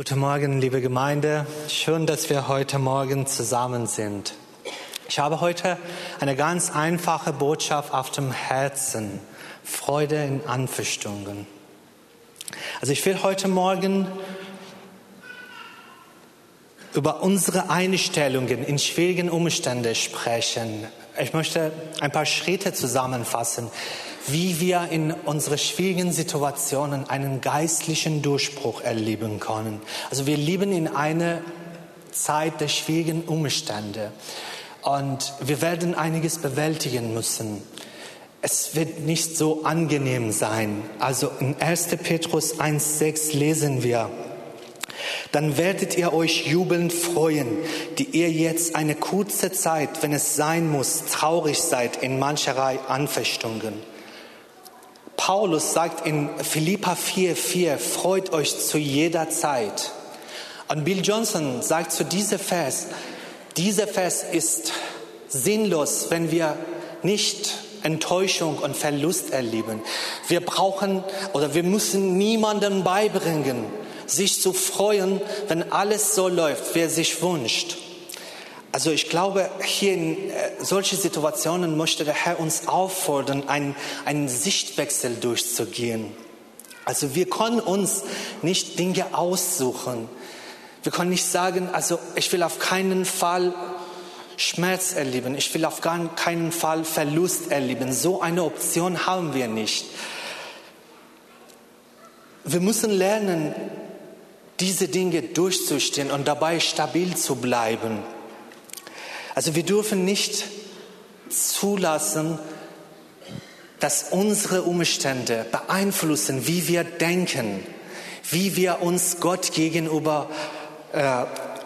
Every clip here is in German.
Guten Morgen, liebe Gemeinde. Schön, dass wir heute Morgen zusammen sind. Ich habe heute eine ganz einfache Botschaft auf dem Herzen. Freude in Anfechtungen. Also ich will heute Morgen über unsere Einstellungen in schwierigen Umständen sprechen. Ich möchte ein paar Schritte zusammenfassen, wie wir in unseren schwierigen Situationen einen geistlichen Durchbruch erleben können. Also wir leben in einer Zeit der schwierigen Umstände und wir werden einiges bewältigen müssen. Es wird nicht so angenehm sein. Also in 1. Petrus 1.6 lesen wir, dann werdet ihr euch jubelnd freuen, die ihr jetzt eine kurze Zeit, wenn es sein muss, traurig seid in mancherlei Anfechtungen Paulus sagt in Philippa 4,4, freut euch zu jeder Zeit. Und Bill Johnson sagt zu diesem Vers, dieser Vers ist sinnlos, wenn wir nicht Enttäuschung und Verlust erleben. Wir brauchen oder wir müssen niemandem beibringen, sich zu freuen, wenn alles so läuft, wie er sich wünscht. Also ich glaube, hier in äh, solche Situationen möchte der Herr uns auffordern, einen, einen Sichtwechsel durchzugehen. Also wir können uns nicht Dinge aussuchen. Wir können nicht sagen, also ich will auf keinen Fall Schmerz erleben, ich will auf gar keinen Fall Verlust erleben. So eine Option haben wir nicht. Wir müssen lernen, diese Dinge durchzustehen und dabei stabil zu bleiben. Also wir dürfen nicht zulassen, dass unsere Umstände beeinflussen, wie wir denken, wie wir uns Gott gegenüber äh,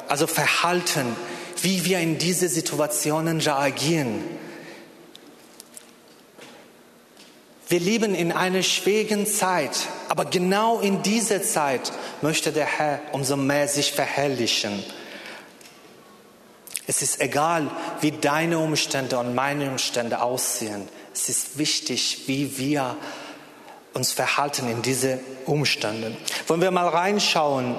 also verhalten, wie wir in diese Situationen reagieren. Wir leben in einer schwierigen Zeit, aber genau in dieser Zeit möchte der Herr umso mehr sich verherrlichen. Es ist egal, wie deine Umstände und meine Umstände aussehen. Es ist wichtig, wie wir uns verhalten in diese Umstände. Wollen wir mal reinschauen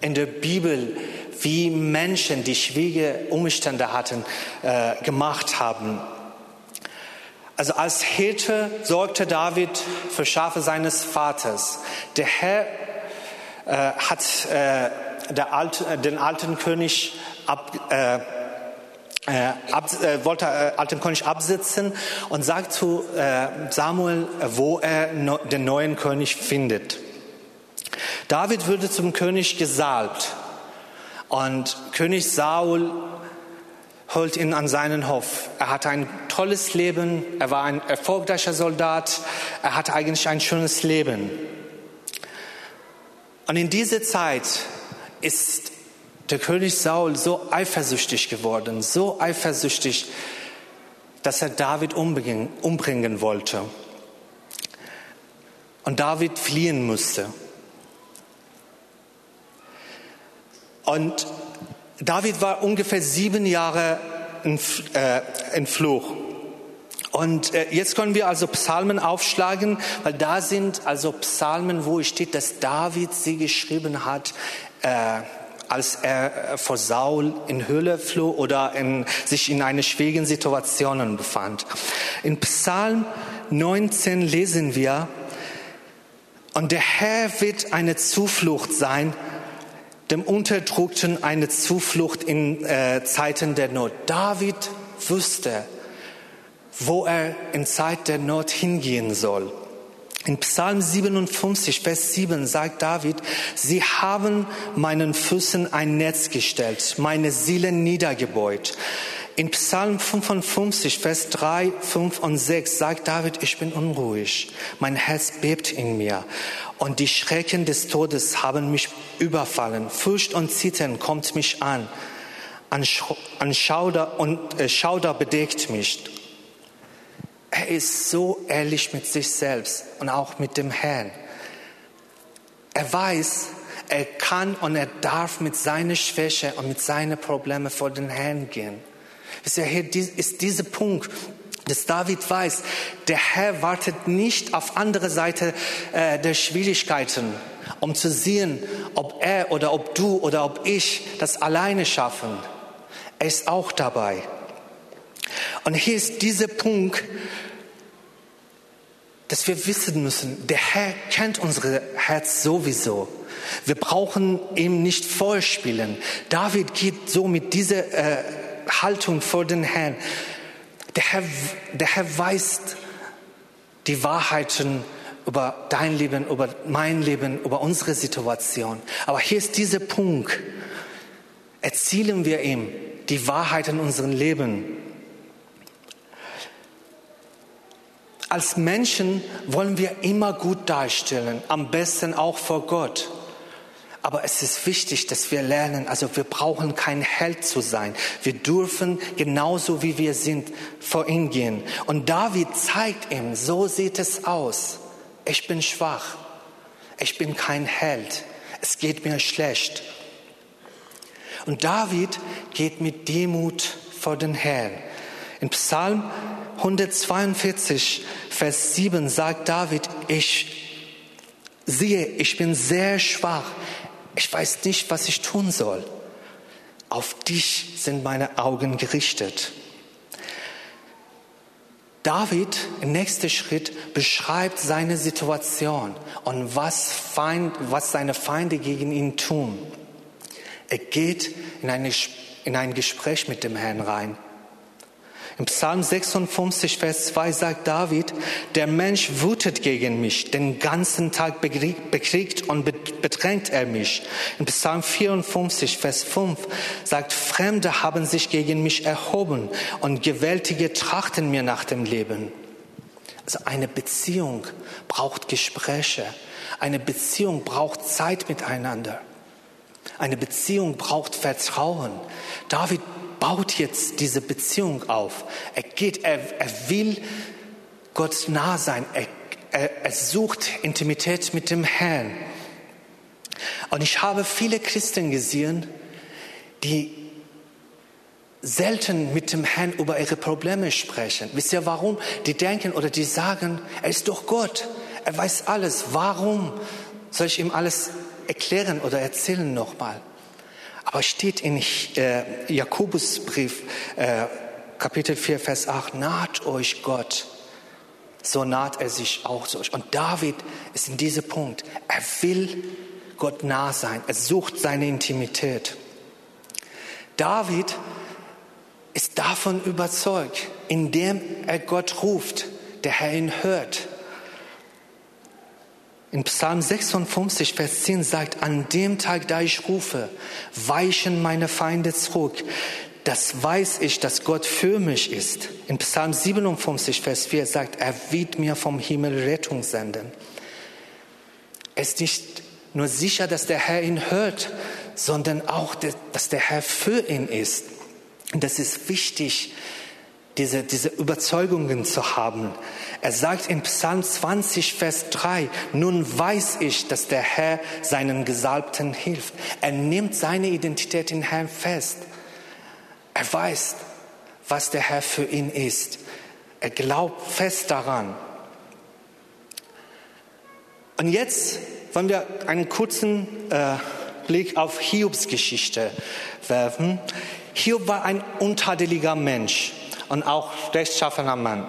in der Bibel, wie Menschen, die schwierige Umstände hatten, äh, gemacht haben. Also als Hirte sorgte David für Schafe seines Vaters. Der Herr äh, hat äh, alte, den alten König ab, äh, äh, ab, äh, wollte äh, alten König absitzen und sagt zu äh, Samuel, wo er no, den neuen König findet. David würde zum König gesalbt und König Saul holt ihn an seinen Hof. Er hatte ein tolles Leben, er war ein erfolgreicher Soldat, er hatte eigentlich ein schönes Leben. Und in dieser Zeit ist der König Saul so eifersüchtig geworden, so eifersüchtig, dass er David umbringen, wollte. Und David fliehen musste. Und David war ungefähr sieben Jahre in, äh, in Fluch. Und äh, jetzt können wir also Psalmen aufschlagen, weil da sind also Psalmen, wo steht, dass David sie geschrieben hat. Äh, als er äh, vor Saul in Höhle floh oder in, sich in einer schwierigen Situation befand. In Psalm 19 lesen wir, und der Herr wird eine Zuflucht sein, dem Unterdrückten eine Zuflucht in äh, Zeiten der Not. David wusste, wo er in Zeit der Not hingehen soll. In Psalm 57, Vers 7 sagt David, Sie haben meinen Füßen ein Netz gestellt, meine Seele niedergebeut. In Psalm 55, Vers 3, 5 und 6 sagt David, ich bin unruhig, mein Herz bebt in mir und die Schrecken des Todes haben mich überfallen. Furcht und Zittern kommt mich an, an, Schauder und äh, Schauder bedeckt mich er ist so ehrlich mit sich selbst und auch mit dem Herrn. Er weiß, er kann und er darf mit seiner Schwäche und mit seinen Problemen vor den Herrn gehen. Ist ja hier ist dieser Punkt, dass David weiß, der Herr wartet nicht auf andere Seite äh, der Schwierigkeiten um zu sehen, ob er oder ob du oder ob ich das alleine schaffen. Er ist auch dabei. Und hier ist dieser Punkt, dass wir wissen müssen, der Herr kennt unsere Herz sowieso. Wir brauchen ihm nicht vorspielen. David geht so mit dieser äh, Haltung vor den Herrn. Der Herr, der Herr weiß die Wahrheiten über dein Leben, über mein Leben, über unsere Situation. Aber hier ist dieser Punkt. Erzielen wir ihm die Wahrheit in unserem Leben. Als Menschen wollen wir immer gut darstellen, am besten auch vor Gott. Aber es ist wichtig, dass wir lernen, also wir brauchen kein Held zu sein. Wir dürfen genauso wie wir sind vor ihn gehen. Und David zeigt ihm, so sieht es aus. Ich bin schwach. Ich bin kein Held. Es geht mir schlecht. Und David geht mit Demut vor den Herrn. In Psalm 142, Vers 7 sagt David, ich siehe, ich bin sehr schwach. Ich weiß nicht, was ich tun soll. Auf dich sind meine Augen gerichtet. David im nächsten Schritt beschreibt seine Situation und was, Feind, was seine Feinde gegen ihn tun. Er geht in, eine, in ein Gespräch mit dem Herrn rein. Im Psalm 56, Vers 2 sagt David, der Mensch wütet gegen mich, den ganzen Tag bekriegt und bedrängt er mich. Im Psalm 54, Vers 5 sagt, Fremde haben sich gegen mich erhoben und Gewaltige trachten mir nach dem Leben. Also eine Beziehung braucht Gespräche. Eine Beziehung braucht Zeit miteinander. Eine Beziehung braucht Vertrauen. David baut jetzt diese Beziehung auf. Er geht, er, er will Gott nah sein. Er, er, er sucht Intimität mit dem Herrn. Und ich habe viele Christen gesehen, die selten mit dem Herrn über ihre Probleme sprechen. Wisst ihr warum? Die denken oder die sagen, er ist doch Gott. Er weiß alles. Warum soll ich ihm alles erklären oder erzählen nochmal? Aber steht in äh, Jakobusbrief, äh, Kapitel 4, Vers 8, naht euch Gott, so naht er sich auch zu euch. Und David ist in diesem Punkt. Er will Gott nah sein. Er sucht seine Intimität. David ist davon überzeugt, indem er Gott ruft, der Herr ihn hört. In Psalm 56, Vers 10 sagt, an dem Tag, da ich rufe, weichen meine Feinde zurück. Das weiß ich, dass Gott für mich ist. In Psalm 57, Vers 4 sagt, er wird mir vom Himmel Rettung senden. Es ist nicht nur sicher, dass der Herr ihn hört, sondern auch, dass der Herr für ihn ist. Und das ist wichtig, diese, diese Überzeugungen zu haben. Er sagt in Psalm 20, Vers 3, nun weiß ich, dass der Herr seinen Gesalbten hilft. Er nimmt seine Identität in Herrn fest. Er weiß, was der Herr für ihn ist. Er glaubt fest daran. Und jetzt wollen wir einen kurzen äh, Blick auf Hiobs Geschichte werfen. Hiob war ein untadeliger Mensch und auch rechtschaffener Mann.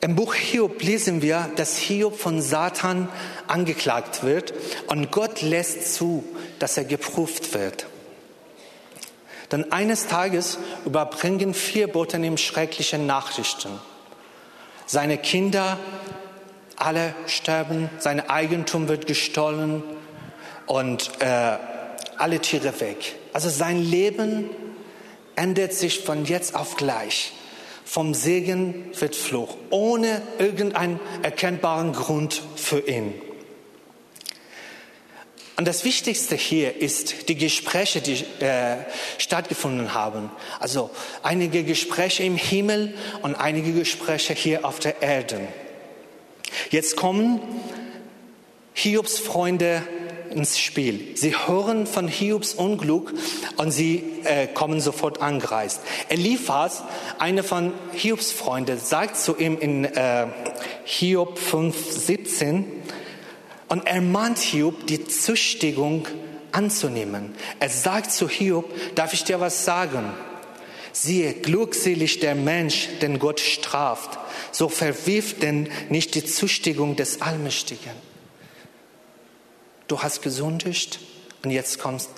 Im Buch Hiob lesen wir, dass Hiob von Satan angeklagt wird und Gott lässt zu, dass er geprüft wird. Dann eines Tages überbringen vier Boten ihm schreckliche Nachrichten. Seine Kinder alle sterben, sein Eigentum wird gestohlen und äh, alle Tiere weg. Also sein Leben ändert sich von jetzt auf gleich. Vom Segen wird Fluch, ohne irgendeinen erkennbaren Grund für ihn. Und das Wichtigste hier ist die Gespräche, die äh, stattgefunden haben. Also einige Gespräche im Himmel und einige Gespräche hier auf der Erde. Jetzt kommen Hiobs Freunde ins Spiel. Sie hören von Hiobs Unglück und sie äh, kommen sofort angereist. Eliphas, einer von Hiobs Freunden, sagt zu ihm in äh, Hiob 5,17, Und er mahnt Hiob, die Züchtigung anzunehmen. Er sagt zu Hiob, darf ich dir was sagen? Siehe, glückselig der Mensch, den Gott straft, so verwirft denn nicht die Züchtigung des Allmächtigen. Du hast gesündigt und jetzt kommst,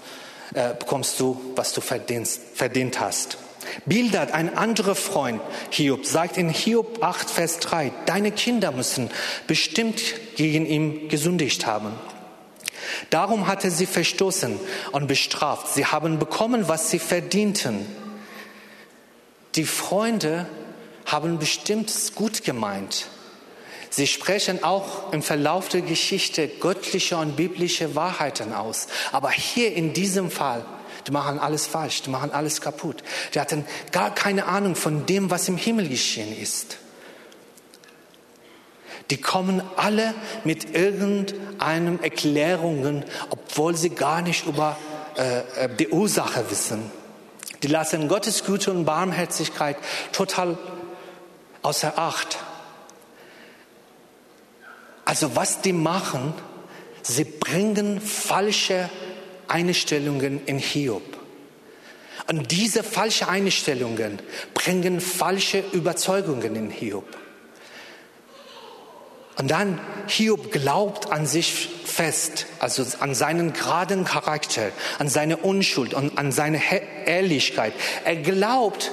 äh, bekommst du, was du verdienst, verdient hast. Bildert ein anderer Freund, Hiob, sagt in Hiob 8, Vers 3, deine Kinder müssen bestimmt gegen ihn gesündigt haben. Darum hat er sie verstoßen und bestraft. Sie haben bekommen, was sie verdienten. Die Freunde haben bestimmt gut gemeint. Sie sprechen auch im Verlauf der Geschichte göttliche und biblische Wahrheiten aus. Aber hier in diesem Fall die machen alles falsch, die machen alles kaputt. Die hatten gar keine Ahnung von dem, was im Himmel geschehen ist. Die kommen alle mit irgendeinen Erklärungen, obwohl sie gar nicht über äh, äh, die Ursache wissen. Die lassen Gottes Güte und Barmherzigkeit total außer Acht. Also was die machen, sie bringen falsche Einstellungen in Hiob. Und diese falschen Einstellungen bringen falsche Überzeugungen in Hiob. Und dann Hiob glaubt an sich fest, also an seinen geraden Charakter, an seine Unschuld und an seine Ehrlichkeit. Er glaubt,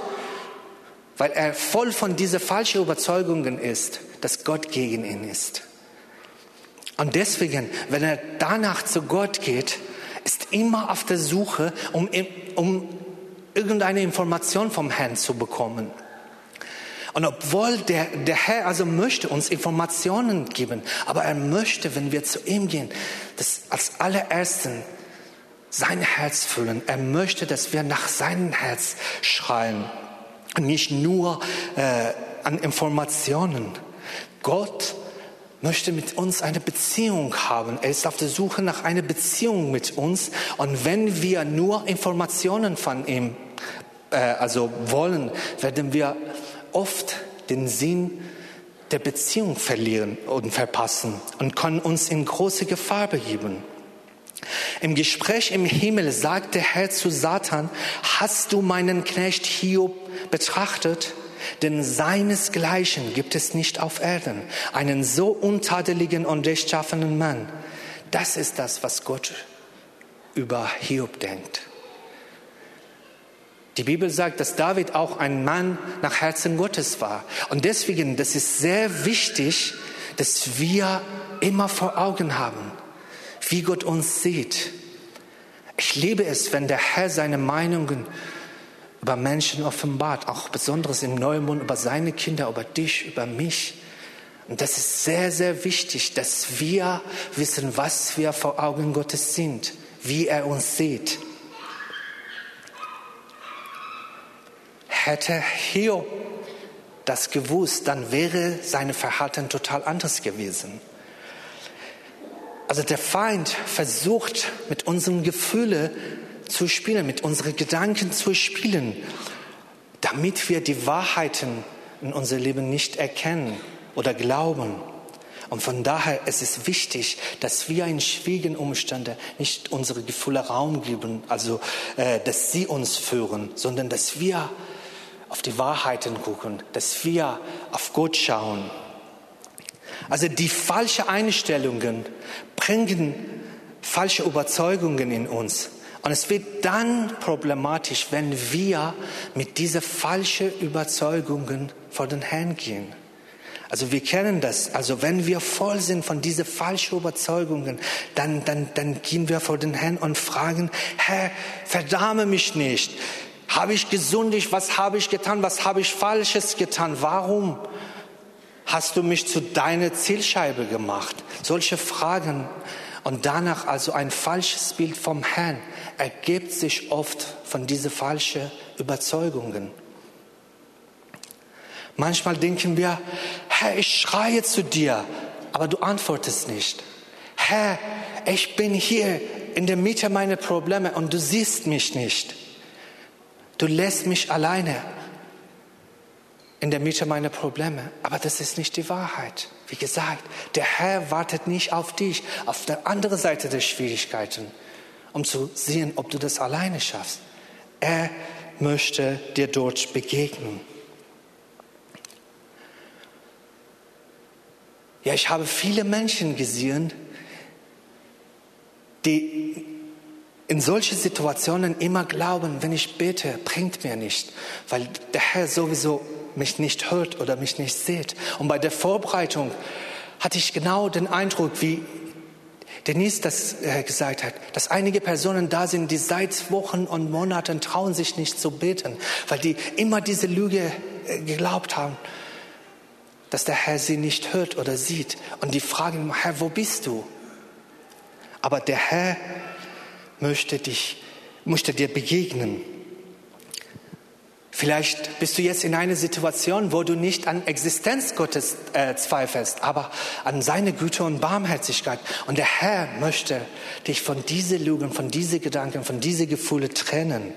weil er voll von diesen falschen Überzeugungen ist, dass Gott gegen ihn ist. Und deswegen, wenn er danach zu Gott geht, ist immer auf der Suche, um, um irgendeine Information vom Herrn zu bekommen. Und obwohl der, der Herr also möchte uns Informationen geben, aber er möchte, wenn wir zu ihm gehen, das als allerersten sein Herz füllen. Er möchte, dass wir nach seinem Herz schreien und nicht nur äh, an Informationen. Gott möchte mit uns eine Beziehung haben. Er ist auf der Suche nach einer Beziehung mit uns. Und wenn wir nur Informationen von ihm äh, also wollen, werden wir oft den Sinn der Beziehung verlieren und verpassen und können uns in große Gefahr begeben. Im Gespräch im Himmel sagt der Herr zu Satan, hast du meinen Knecht Hiob betrachtet? Denn seinesgleichen gibt es nicht auf Erden, einen so untadeligen und rechtschaffenen Mann. Das ist das, was Gott über Hiob denkt. Die Bibel sagt, dass David auch ein Mann nach Herzen Gottes war. Und deswegen, das ist sehr wichtig, dass wir immer vor Augen haben, wie Gott uns sieht. Ich liebe es, wenn der Herr seine Meinungen über Menschen offenbart, auch besonders im Neumond über seine Kinder, über dich, über mich. Und das ist sehr, sehr wichtig, dass wir wissen, was wir vor Augen Gottes sind, wie er uns sieht. Hätte Hiob das gewusst, dann wäre sein Verhalten total anders gewesen. Also der Feind versucht mit unseren Gefühlen zu spielen, mit unseren Gedanken zu spielen, damit wir die Wahrheiten in unser Leben nicht erkennen oder glauben. Und von daher ist es wichtig, dass wir in schwierigen Umständen nicht unsere Gefühle Raum geben, also äh, dass sie uns führen, sondern dass wir auf die Wahrheiten gucken, dass wir auf Gott schauen. Also die falschen Einstellungen bringen falsche Überzeugungen in uns. Und es wird dann problematisch, wenn wir mit diesen falschen Überzeugungen vor den Herrn gehen. Also wir kennen das. Also wenn wir voll sind von diesen falschen Überzeugungen, dann, dann, dann gehen wir vor den Herrn und fragen, Herr, verdamme mich nicht. Habe ich gesündigt? Was habe ich getan? Was habe ich Falsches getan? Warum hast du mich zu deiner Zielscheibe gemacht? Solche Fragen und danach also ein falsches Bild vom Herrn ergibt sich oft von diesen falschen Überzeugungen. Manchmal denken wir, Herr, ich schreie zu dir, aber du antwortest nicht. Herr, ich bin hier in der Mitte meiner Probleme und du siehst mich nicht. Du lässt mich alleine. in der Mitte meiner Probleme. Aber das ist nicht die Wahrheit. Wie gesagt, der Herr wartet nicht auf dich, auf der anderen Seite der Schwierigkeiten, um zu sehen, ob du das alleine schaffst. Er möchte dir dort begegnen. Ja, ich habe viele Menschen gesehen, die in solche Situationen immer glauben, wenn ich bete, bringt mir nicht, weil der Herr sowieso mich nicht hört oder mich nicht sieht. Und bei der Vorbereitung hatte ich genau den Eindruck, wie Denise das äh, gesagt hat, dass einige Personen da sind, die seit Wochen und Monaten trauen sich nicht zu beten, weil die immer diese Lüge äh, geglaubt haben, dass der Herr sie nicht hört oder sieht. Und die fragen, Herr, wo bist du? Aber der Herr möchte dich, möchte dir begegnen. Vielleicht bist du jetzt in einer Situation, wo du nicht an Existenz Gottes äh, zweifelst, aber an seine Güte und Barmherzigkeit. Und der Herr möchte dich von diesen Lügen, von diesen Gedanken, von diesen Gefühlen trennen.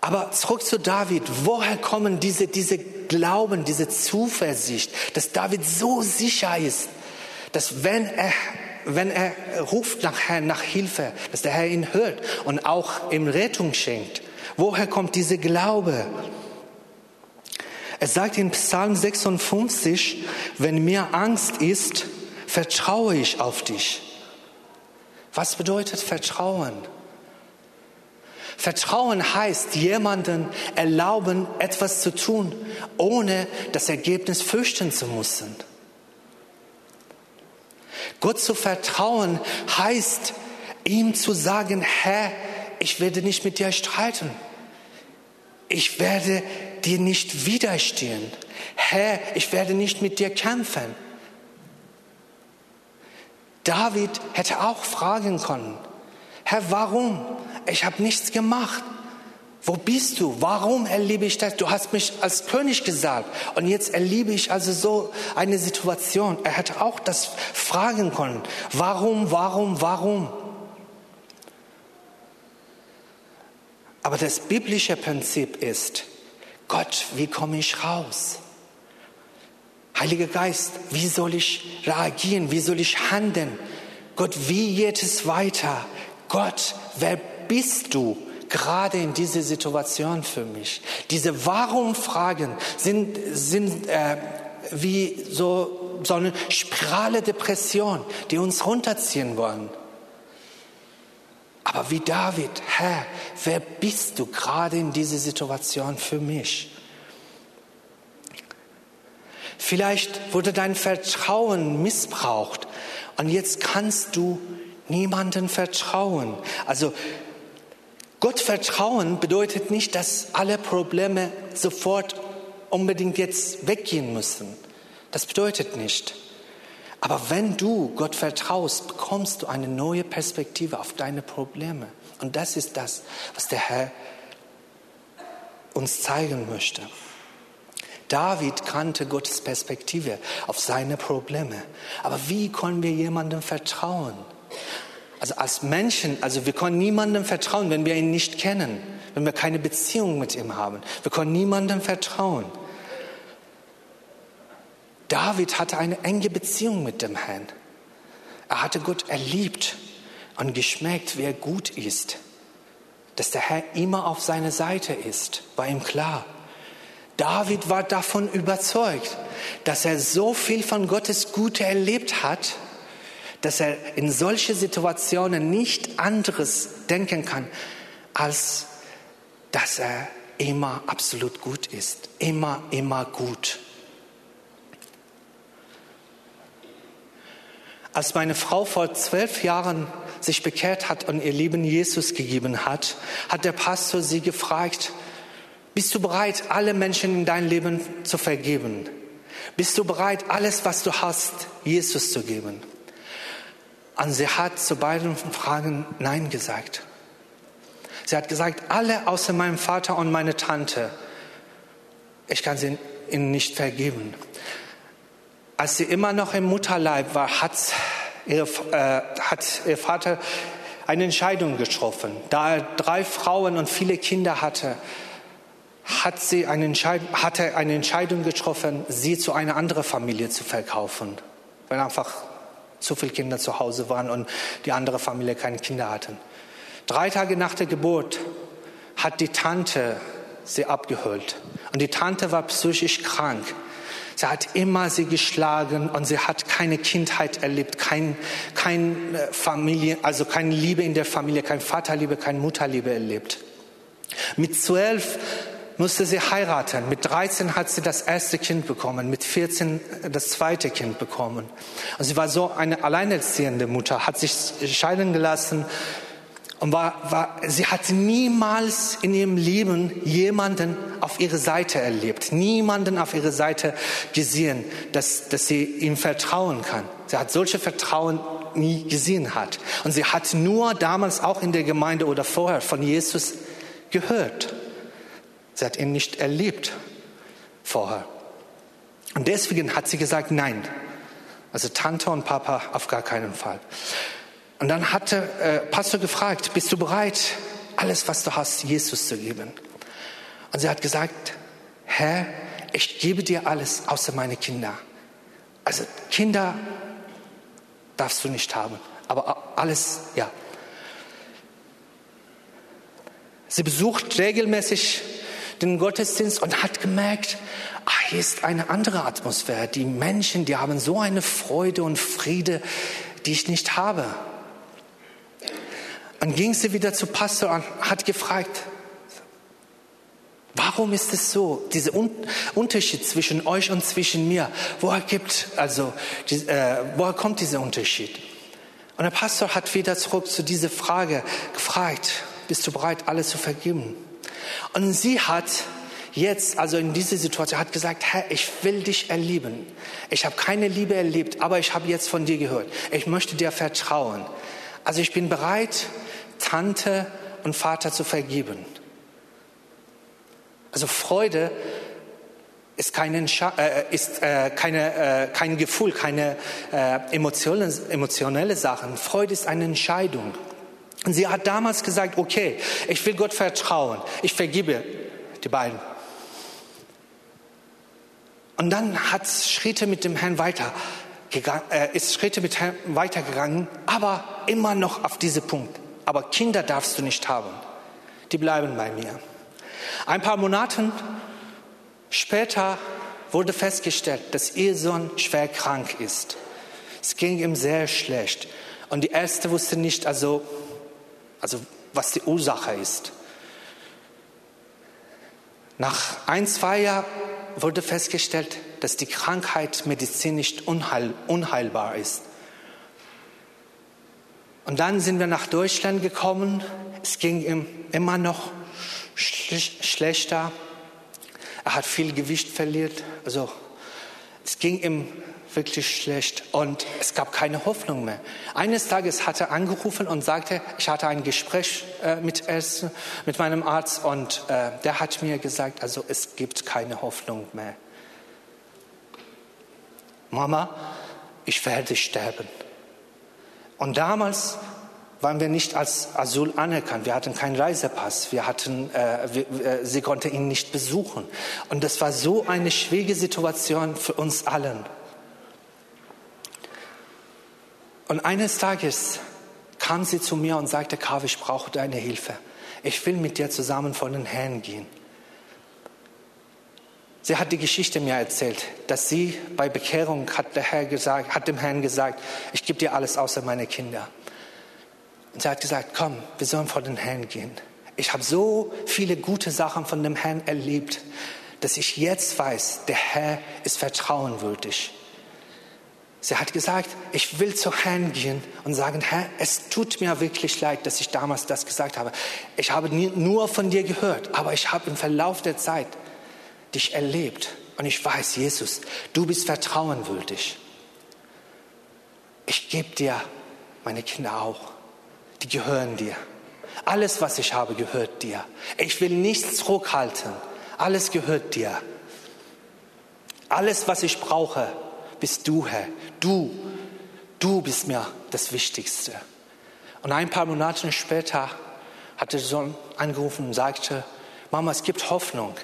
Aber zurück zu David. Woher kommen diese, diese Glauben, diese Zuversicht, dass David so sicher ist, dass wenn er wenn er ruft nach Herrn, nach Hilfe, dass der Herr ihn hört und auch ihm Rettung schenkt. Woher kommt dieser Glaube? Es sagt in Psalm 56, wenn mir Angst ist, vertraue ich auf dich. Was bedeutet Vertrauen? Vertrauen heißt, jemanden erlauben, etwas zu tun, ohne das Ergebnis fürchten zu müssen. Gott zu vertrauen heißt, ihm zu sagen, Herr, ich werde nicht mit dir streiten ich werde dir nicht widerstehen. Herr, ich werde nicht mit dir kämpfen. David hätte auch fragen können, Herr, warum? Ich habe nichts gemacht. Wo bist du? Warum erlebe ich das? Du hast mich als König gesagt und jetzt erlebe ich also so eine Situation. Er hätte auch das fragen können. Warum, warum, warum? Aber das biblische Prinzip ist, Gott, wie komme ich raus? Heiliger Geist, wie soll ich reagieren? Wie soll ich handeln? Gott, wie geht es weiter? Gott, wer bist du? Gerade in dieser Situation für mich. Diese Warum-Fragen sind, sind äh, wie so, so eine Spirale Depression, die uns runterziehen wollen. Aber wie David, Herr, wer bist du gerade in dieser Situation für mich? Vielleicht wurde dein Vertrauen missbraucht und jetzt kannst du niemandem vertrauen. Also Gott vertrauen bedeutet nicht, dass alle Probleme sofort unbedingt jetzt weggehen müssen. Das bedeutet nicht. Aber wenn du Gott vertraust, bekommst du eine neue Perspektive auf deine Probleme. Und das ist das, was der Herr uns zeigen möchte. David kannte Gottes Perspektive auf seine Probleme. Aber wie können wir jemandem vertrauen? Also als Menschen, also wir können niemandem vertrauen, wenn wir ihn nicht kennen, wenn wir keine Beziehung mit ihm haben. Wir können niemandem vertrauen. David hatte eine enge Beziehung mit dem Herrn. Er hatte Gott erliebt und geschmeckt, wie er gut ist. Dass der Herr immer auf seiner Seite ist, war ihm klar. David war davon überzeugt, dass er so viel von Gottes Gute erlebt hat, dass er in solche Situationen nicht anderes denken kann, als dass er immer absolut gut ist. Immer, immer gut. Als meine Frau vor zwölf Jahren sich bekehrt hat und ihr Leben Jesus gegeben hat, hat der Pastor sie gefragt, bist du bereit, alle Menschen in dein Leben zu vergeben? Bist du bereit, alles, was du hast, Jesus zu geben? Und sie hat zu beiden Fragen Nein gesagt. Sie hat gesagt, alle außer meinem Vater und meine Tante, ich kann sie ihnen nicht vergeben. Als sie immer noch im Mutterleib war, hat, ihr, äh, hat ihr Vater eine Entscheidung getroffen. Da er drei Frauen und viele Kinder hatte, hat, sie eine hat er eine Entscheidung getroffen, sie zu einer anderen Familie zu verkaufen, weil einfach zu viele Kinder zu Hause waren und die andere Familie keine Kinder hatten. Drei Tage nach der Geburt hat die Tante sie abgeholt. Und die Tante war psychisch krank. Sie hat immer sie geschlagen und sie hat keine Kindheit erlebt, kein, kein äh, Familie, also keine Liebe in der Familie, kein Vaterliebe, keine Mutterliebe erlebt. Mit zwölf musste sie heiraten. Mit 13 hat sie das erste Kind bekommen, mit 14 das zweite Kind bekommen. Und sie war so eine alleinerziehende Mutter, hat sich scheiden gelassen, und war, war, sie hat niemals in ihrem Leben jemanden auf ihre Seite erlebt, niemanden auf ihre Seite gesehen, dass, dass sie ihm vertrauen kann. Sie hat solche Vertrauen nie gesehen hat. Und sie hat nur damals auch in der Gemeinde oder vorher von Jesus gehört. Sie hat ihn nicht erlebt vorher. Und deswegen hat sie gesagt, nein. Also Tante und Papa auf gar keinen Fall. Und dann hat der äh, Pastor gefragt, bist du bereit, alles, was du hast, Jesus zu geben? Und sie hat gesagt, Herr, ich gebe dir alles außer meine Kinder. Also Kinder darfst du nicht haben, aber alles, ja. Sie besucht regelmäßig den Gottesdienst und hat gemerkt, ach, hier ist eine andere Atmosphäre. Die Menschen, die haben so eine Freude und Friede, die ich nicht habe. Dann ging sie wieder zu Pastor und hat gefragt, warum ist es so, dieser Unterschied zwischen euch und zwischen mir? Woher gibt, also, äh, woher kommt dieser Unterschied? Und der Pastor hat wieder zurück zu dieser Frage gefragt, bist du bereit, alles zu vergeben? Und sie hat jetzt, also in dieser Situation, hat gesagt, Herr, ich will dich erleben. Ich habe keine Liebe erlebt, aber ich habe jetzt von dir gehört. Ich möchte dir vertrauen. Also ich bin bereit, Tante und Vater zu vergeben. Also Freude ist, keine, äh, ist äh, keine, äh, kein Gefühl, keine äh, emotionelle, emotionelle Sache. Freude ist eine Entscheidung. Und sie hat damals gesagt, okay, ich will Gott vertrauen, ich vergebe die beiden. Und dann hat Schritte mit dem Herrn weiter gegangen, äh, ist Schritte mit Herrn weitergegangen, aber immer noch auf diese Punkt aber Kinder darfst du nicht haben. Die bleiben bei mir. Ein paar Monate später wurde festgestellt, dass ihr Sohn schwer krank ist. Es ging ihm sehr schlecht. Und die Ärzte wussten nicht, also, also was die Ursache ist. Nach ein, zwei Jahren wurde festgestellt, dass die Krankheit medizinisch unheil, unheilbar ist. Und dann sind wir nach Deutschland gekommen. Es ging ihm immer noch schlechter. Er hat viel Gewicht verliert. Also es ging ihm wirklich schlecht und es gab keine Hoffnung mehr. Eines Tages hat er angerufen und sagte, ich hatte ein Gespräch äh, mit, mit meinem Arzt und äh, der hat mir gesagt, also es gibt keine Hoffnung mehr. Mama, ich werde sterben. Und damals waren wir nicht als Asyl anerkannt. Wir hatten keinen Reisepass. Wir hatten, äh, wir, äh, sie konnte ihn nicht besuchen. Und das war so eine schwierige Situation für uns allen. Und eines Tages kam sie zu mir und sagte, Kav, ich brauche deine Hilfe. Ich will mit dir zusammen vor den Herrn gehen. Sie hat die Geschichte mir erzählt, dass sie bei Bekehrung hat, der Herr gesagt, hat dem Herrn gesagt, ich gebe dir alles außer meine Kinder. Und sie hat gesagt, komm, wir sollen vor den Herrn gehen. Ich habe so viele gute Sachen von dem Herrn erlebt, dass ich jetzt weiß, der Herr ist vertrauenwürdig. Sie hat gesagt, ich will zu Herrn gehen und sagen, Herr, es tut mir wirklich leid, dass ich damals das gesagt habe. Ich habe nur von dir gehört, aber ich habe im Verlauf der Zeit dich erlebt und ich weiß, Jesus, du bist vertrauenwürdig. Ich gebe dir meine Kinder auch. Die gehören dir. Alles, was ich habe, gehört dir. Ich will nichts zurückhalten. Alles gehört dir. Alles, was ich brauche, bist du, Herr. Du, du bist mir das Wichtigste. Und ein paar Monate später hatte der Sohn angerufen und sagte, Mama, es gibt Hoffnung.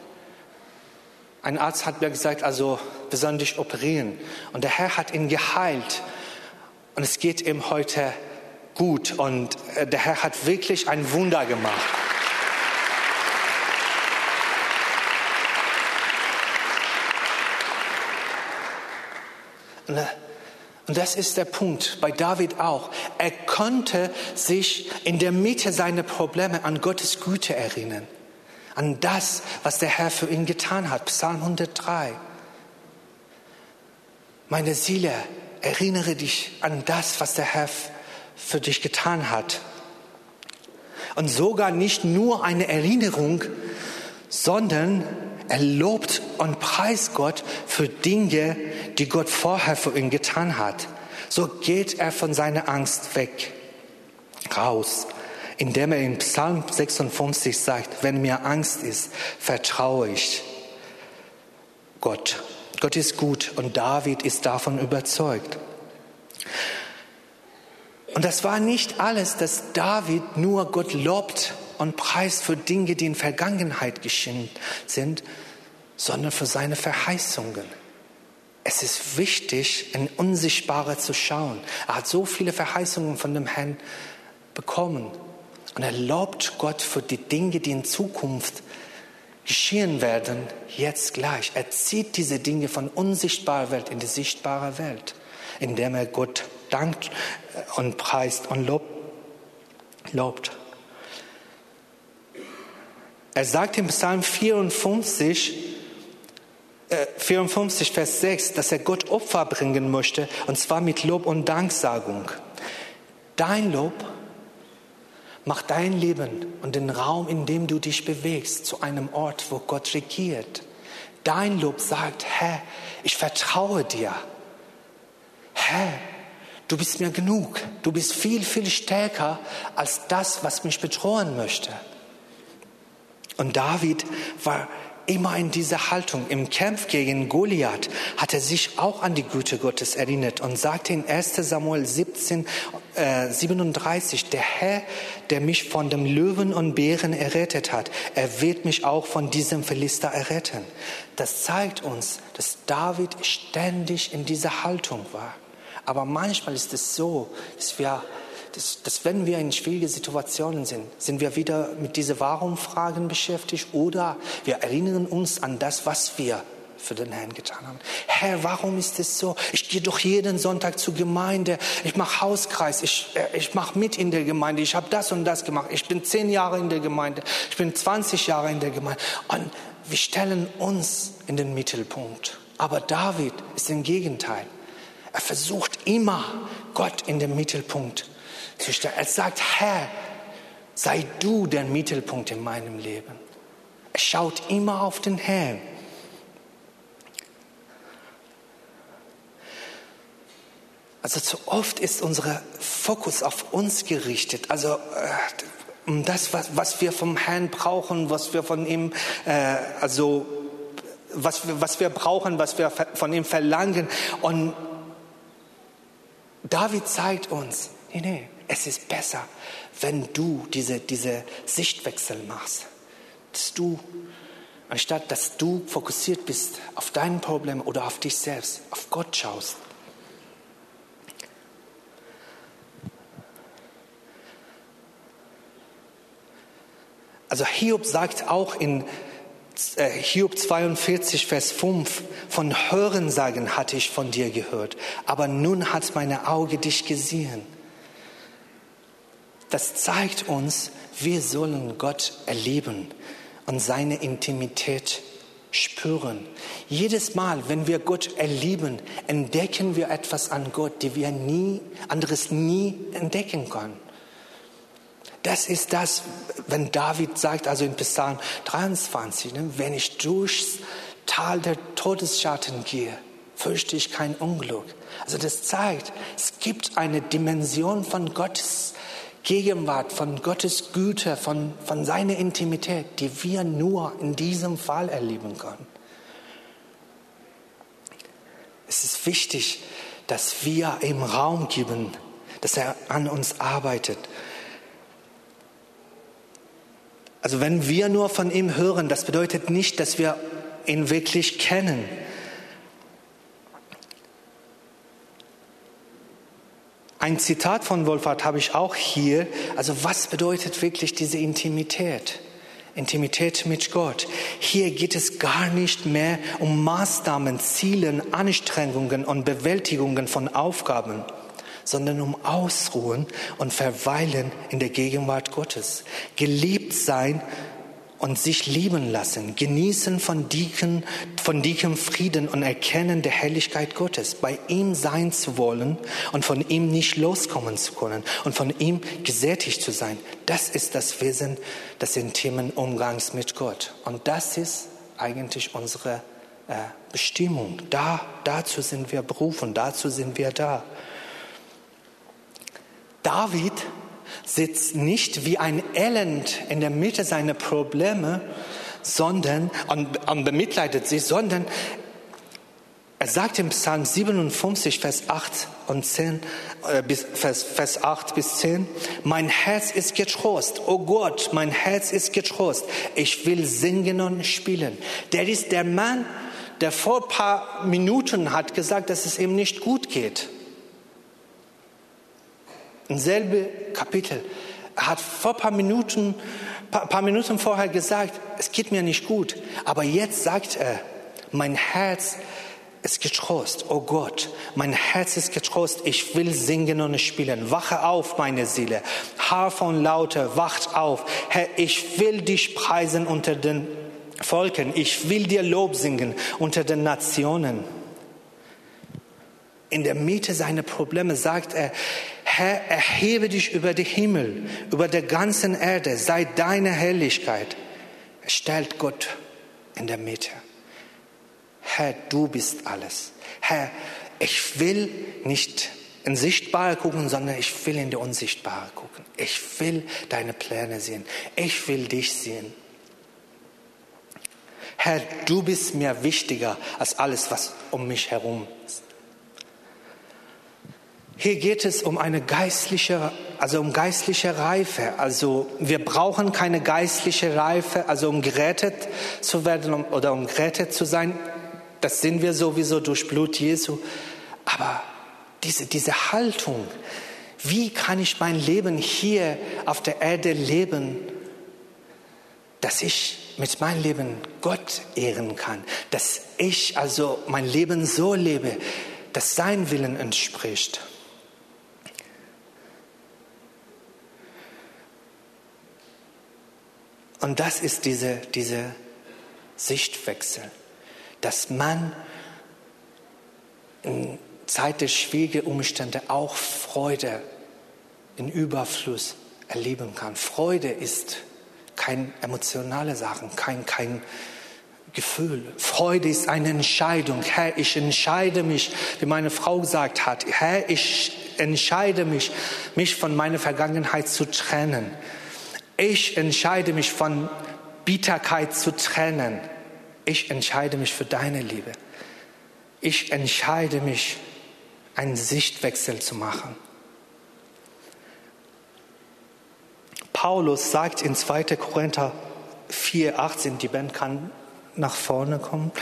Ein Arzt hat mir gesagt, also wir sollen dich operieren. Und der Herr hat ihn geheilt. Und es geht ihm heute gut. Und äh, der Herr hat wirklich ein Wunder gemacht. Äh, und das ist der Punkt bei David auch. Er konnte sich in der Mitte seiner Probleme an Gottes Güte erinnern, an das, was der Herr für ihn getan hat. Psalm 103. Meine Seele, erinnere dich an das, was der Herr für dich getan hat. Und sogar nicht nur eine Erinnerung, sondern er lobt und preist Gott für Dinge, die Gott vorher für ihn getan hat. So geht er von seiner Angst weg, raus, indem er in Psalm 56 sagt, wenn mir Angst ist, vertraue ich Gott. Gott ist gut und David ist davon überzeugt. Und das war nicht alles, dass David nur Gott lobt und preist für Dinge, die in Vergangenheit geschehen sind, sondern für seine Verheißungen. Es ist wichtig, in Unsichtbare zu schauen. Er hat so viele Verheißungen von dem Herrn bekommen. Und er lobt Gott für die Dinge, die in Zukunft geschehen werden, jetzt gleich. Er zieht diese Dinge von unsichtbarer Welt in die sichtbare Welt, indem er Gott dankt und preist und lobt. Er sagt im Psalm 54, 54, äh, Vers 6, dass er Gott Opfer bringen möchte, und zwar mit Lob und Danksagung. Dein Lob macht dein Leben und den Raum, in dem du dich bewegst, zu einem Ort, wo Gott regiert. Dein Lob sagt, Herr, ich vertraue dir. Herr, du bist mir genug. Du bist viel, viel stärker als das, was mich bedrohen möchte. Und David war immer in dieser Haltung. Im Kampf gegen Goliath hat er sich auch an die Güte Gottes erinnert und sagte in 1 Samuel 17, äh, 37, der Herr, der mich von dem Löwen und Bären errettet hat, er wird mich auch von diesem Philister erretten. Das zeigt uns, dass David ständig in dieser Haltung war. Aber manchmal ist es so, dass wir dass, dass wenn wir in schwierigen Situationen sind, sind wir wieder mit diesen Warum-Fragen beschäftigt oder wir erinnern uns an das, was wir für den Herrn getan haben. Herr, warum ist es so? Ich gehe doch jeden Sonntag zur Gemeinde, ich mache Hauskreis, ich, äh, ich mache mit in der Gemeinde, ich habe das und das gemacht, ich bin zehn Jahre in der Gemeinde, ich bin 20 Jahre in der Gemeinde. Und wir stellen uns in den Mittelpunkt. Aber David ist im Gegenteil. Er versucht immer, Gott in den Mittelpunkt zu stellen. Er sagt, Herr, sei du der Mittelpunkt in meinem Leben. Er schaut immer auf den Herrn. Also zu oft ist unser Fokus auf uns gerichtet. Also äh, um das, was, was wir vom Herrn brauchen, was wir von ihm, äh, also was, was wir brauchen, was wir von ihm verlangen. Und David zeigt uns, nee, nee, es ist besser, wenn du diese, diese Sichtwechsel machst. Dass du, anstatt dass du fokussiert bist auf dein Problem oder auf dich selbst, auf Gott schaust. Also Hiob sagt auch in äh, Hiob 42, Vers 5, von Hörensagen hatte ich von dir gehört, aber nun hat meine Auge dich gesehen das zeigt uns, wir sollen Gott erleben und seine Intimität spüren. Jedes Mal, wenn wir Gott erleben, entdecken wir etwas an Gott, die wir nie, anderes nie entdecken können. Das ist das, wenn David sagt, also in Psalm 23, ne, wenn ich durchs Tal der Todesschatten gehe, fürchte ich kein Unglück. Also das zeigt, es gibt eine Dimension von Gottes Gegenwart, von Gottes Güte, von, von seiner Intimität, die wir nur in diesem Fall erleben können. Es ist wichtig, dass wir ihm Raum geben, dass er an uns arbeitet. Also wenn wir nur von ihm hören, das bedeutet nicht, dass wir ihn wirklich kennen. Ein Zitat von Wolfhard habe ich auch hier. Also was bedeutet wirklich diese Intimität? Intimität mit Gott. Hier geht es gar nicht mehr um Maßnahmen, Zielen, Anstrengungen und Bewältigungen von Aufgaben, sondern um Ausruhen und Verweilen in der Gegenwart Gottes. Geliebt sein und sich lieben lassen, genießen von dickem, von Frieden und erkennen der Herrlichkeit Gottes, bei ihm sein zu wollen und von ihm nicht loskommen zu können und von ihm gesättigt zu sein. Das ist das Wesen des intimen Umgangs mit Gott. Und das ist eigentlich unsere äh, Bestimmung. Da, dazu sind wir berufen, dazu sind wir da. David sitzt nicht wie ein Elend in der Mitte seiner Probleme, sondern und, und bemitleidet sie, sondern er sagt im Psalm 57, Vers 8 und 10, äh, bis, Vers, Vers 8 bis 10, mein Herz ist getrost, oh Gott, mein Herz ist getrost, ich will singen und spielen. Der ist der Mann, der vor paar Minuten hat gesagt, dass es ihm nicht gut geht. Im selben Kapitel. Er hat vor ein paar Minuten, paar, paar Minuten vorher gesagt, es geht mir nicht gut. Aber jetzt sagt er, mein Herz ist getrost. Oh Gott, mein Herz ist getrost. Ich will singen und spielen. Wache auf, meine Seele. Harfe und Laute, wacht auf. Herr, ich will dich preisen unter den Volken. Ich will dir Lob singen unter den Nationen. In der Mitte seiner Probleme sagt er, Herr, erhebe dich über die Himmel, über der ganzen Erde, sei deine Herrlichkeit. Er stellt Gott in der Mitte. Herr, du bist alles. Herr, ich will nicht in Sichtbare gucken, sondern ich will in die Unsichtbare gucken. Ich will deine Pläne sehen. Ich will dich sehen. Herr, du bist mir wichtiger als alles, was um mich herum ist. Hier geht es um eine geistliche, also um geistliche Reife. Also wir brauchen keine geistliche Reife, also um gerettet zu werden oder um gerettet zu sein. Das sind wir sowieso durch Blut Jesu. Aber diese, diese Haltung, wie kann ich mein Leben hier auf der Erde leben, dass ich mit meinem Leben Gott ehren kann, dass ich also mein Leben so lebe, dass sein Willen entspricht. Und das ist diese, diese Sichtwechsel, dass man in Zeit der schwierigen Umstände auch Freude in Überfluss erleben kann. Freude ist kein emotionale Sache, kein, kein Gefühl. Freude ist eine Entscheidung. Herr, ich entscheide mich, wie meine Frau gesagt hat. Herr, ich entscheide mich, mich von meiner Vergangenheit zu trennen. Ich entscheide mich von Bitterkeit zu trennen. Ich entscheide mich für deine Liebe. Ich entscheide mich, einen Sichtwechsel zu machen. Paulus sagt in 2. Korinther 4, 18, die Band kann nach vorne kommen.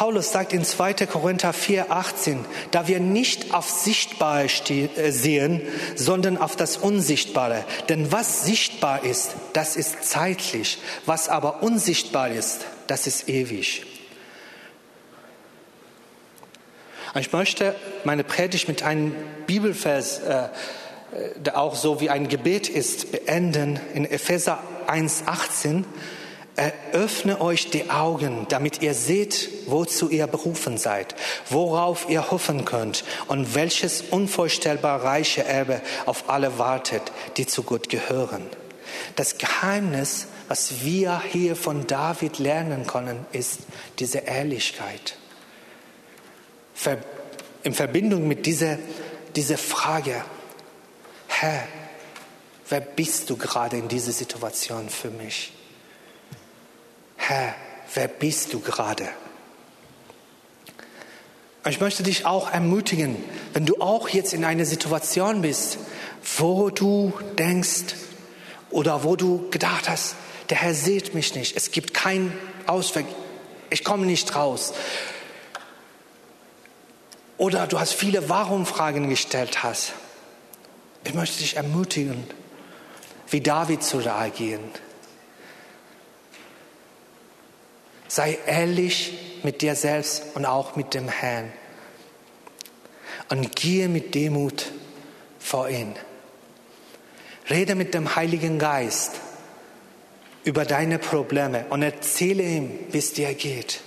Paulus sagt in 2. Korinther 4, 18, da wir nicht auf Sichtbare äh, sehen, sondern auf das Unsichtbare. Denn was sichtbar ist, das ist zeitlich. Was aber unsichtbar ist, das ist ewig. Ich möchte meine Predigt mit einem Bibelvers, äh, der auch so wie ein Gebet ist, beenden. In Epheser 1, 18 Eröffne euch die Augen, damit ihr seht, wozu ihr berufen seid, worauf ihr hoffen könnt und welches unvorstellbar reiche Erbe auf alle wartet, die zu Gott gehören. Das Geheimnis, was wir hier von David lernen können, ist diese Ehrlichkeit. In Verbindung mit dieser, dieser Frage, Herr, wer bist du gerade in dieser Situation für mich? Herr, wer bist du gerade? Ich möchte dich auch ermutigen, wenn du auch jetzt in einer Situation bist, wo du denkst oder wo du gedacht hast, der Herr sieht mich nicht, es gibt keinen Ausweg, ich komme nicht raus. Oder du hast viele Warum-Fragen gestellt hast. Ich möchte dich ermutigen, wie David zu reagieren. Sei ehrlich mit dir selbst und auch mit dem Herrn. Und gehe mit Demut vor ihn. Rede mit dem Heiligen Geist über deine Probleme und erzähle ihm, wie es dir geht.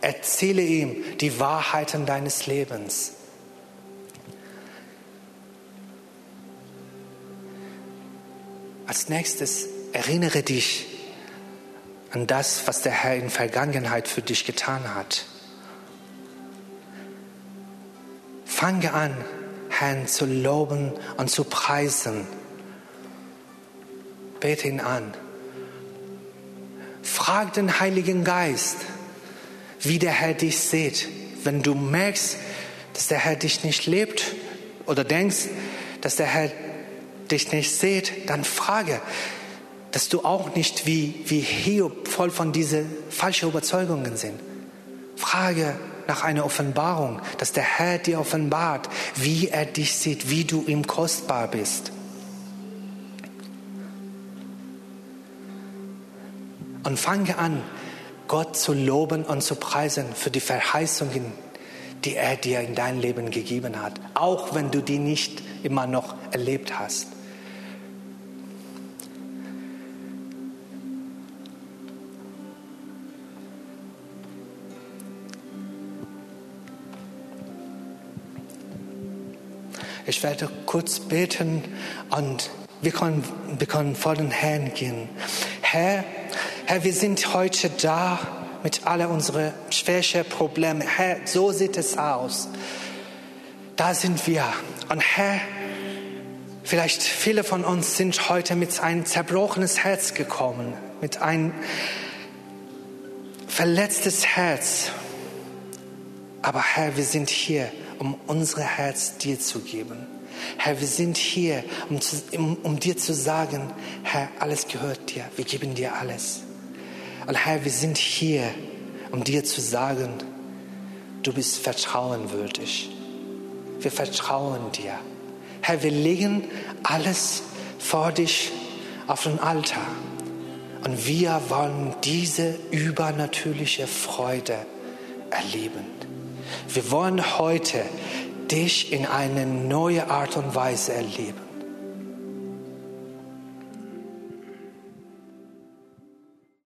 Erzähle ihm die Wahrheiten deines Lebens. Als nächstes erinnere dich an das, was der Herr in Vergangenheit für dich getan hat. Fange an, Herrn zu loben und zu preisen. Bete ihn an. Frag den Heiligen Geist, wie der Herr dich sieht. Wenn du merkst, dass der Herr dich nicht lebt oder denkst, dass der Herr dich nicht sieht, dann frage, dass du auch nicht wie, wie Hiob voll von diesen falschen Überzeugungen sind. Frage nach einer Offenbarung, dass der Herr dir offenbart, wie er dich sieht, wie du ihm kostbar bist. Und fange an, Gott zu loben und zu preisen für die Verheißungen, die er dir in dein Leben gegeben hat, auch wenn du die nicht immer noch erlebt hast. Ich werde kurz beten und wir können, wir können vor den Herrn gehen. Herr, Herr, wir sind heute da mit all unseren schwächen Problemen. Herr, so sieht es aus. Da sind wir. Und Herr, vielleicht viele von uns sind heute mit einem zerbrochenes Herz gekommen, mit einem verletztes Herz. Aber Herr, wir sind hier um unser Herz dir zu geben. Herr, wir sind hier, um, zu, um, um, dir zu sagen, Herr, alles gehört dir, wir geben dir alles. Und Herr, wir sind hier, um dir zu sagen, du bist vertrauenwürdig. Wir vertrauen dir. Herr, wir legen alles vor dich auf den Altar. Und wir wollen diese übernatürliche Freude erleben. Wir wollen heute dich in eine neue Art und Weise erleben.